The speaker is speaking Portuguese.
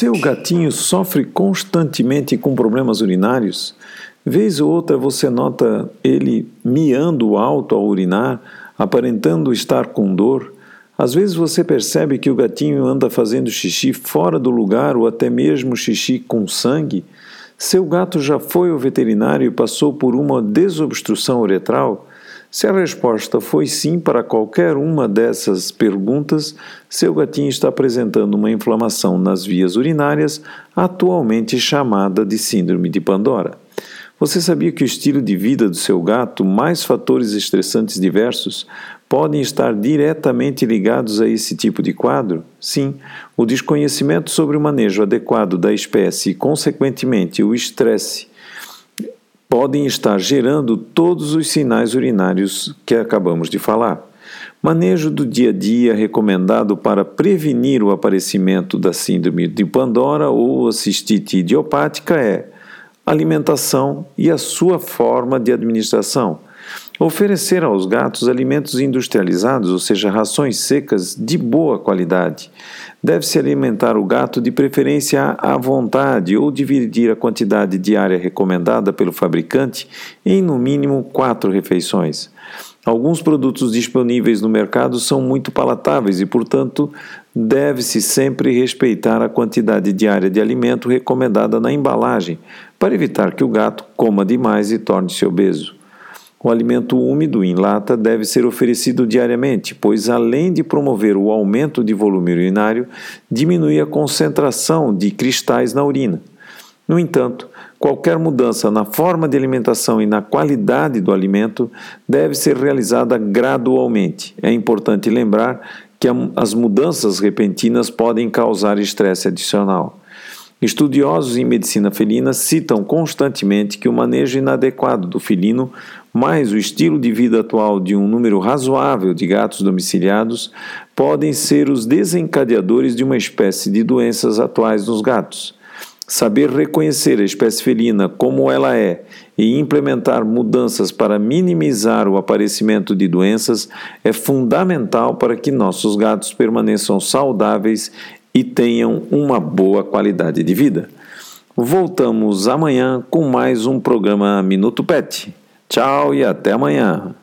Seu gatinho sofre constantemente com problemas urinários? Vez ou outra você nota ele miando alto ao urinar, aparentando estar com dor. Às vezes você percebe que o gatinho anda fazendo xixi fora do lugar ou até mesmo xixi com sangue. Seu gato já foi ao veterinário e passou por uma desobstrução uretral? Se a resposta foi sim para qualquer uma dessas perguntas, seu gatinho está apresentando uma inflamação nas vias urinárias, atualmente chamada de Síndrome de Pandora. Você sabia que o estilo de vida do seu gato, mais fatores estressantes diversos, podem estar diretamente ligados a esse tipo de quadro? Sim, o desconhecimento sobre o manejo adequado da espécie e, consequentemente, o estresse podem estar gerando todos os sinais urinários que acabamos de falar. Manejo do dia a dia recomendado para prevenir o aparecimento da síndrome de Pandora ou a cistite idiopática é alimentação e a sua forma de administração. Oferecer aos gatos alimentos industrializados, ou seja, rações secas de boa qualidade. Deve-se alimentar o gato de preferência à vontade ou dividir a quantidade diária recomendada pelo fabricante em no mínimo quatro refeições. Alguns produtos disponíveis no mercado são muito palatáveis e, portanto, deve-se sempre respeitar a quantidade diária de alimento recomendada na embalagem, para evitar que o gato coma demais e torne-se obeso. O alimento úmido em lata deve ser oferecido diariamente, pois, além de promover o aumento de volume urinário, diminui a concentração de cristais na urina. No entanto, qualquer mudança na forma de alimentação e na qualidade do alimento deve ser realizada gradualmente. É importante lembrar que as mudanças repentinas podem causar estresse adicional. Estudiosos em medicina felina citam constantemente que o manejo inadequado do felino, mais o estilo de vida atual de um número razoável de gatos domiciliados, podem ser os desencadeadores de uma espécie de doenças atuais nos gatos. Saber reconhecer a espécie felina como ela é e implementar mudanças para minimizar o aparecimento de doenças é fundamental para que nossos gatos permaneçam saudáveis e tenham uma boa qualidade de vida. Voltamos amanhã com mais um programa Minuto Pet. Tchau e até amanhã.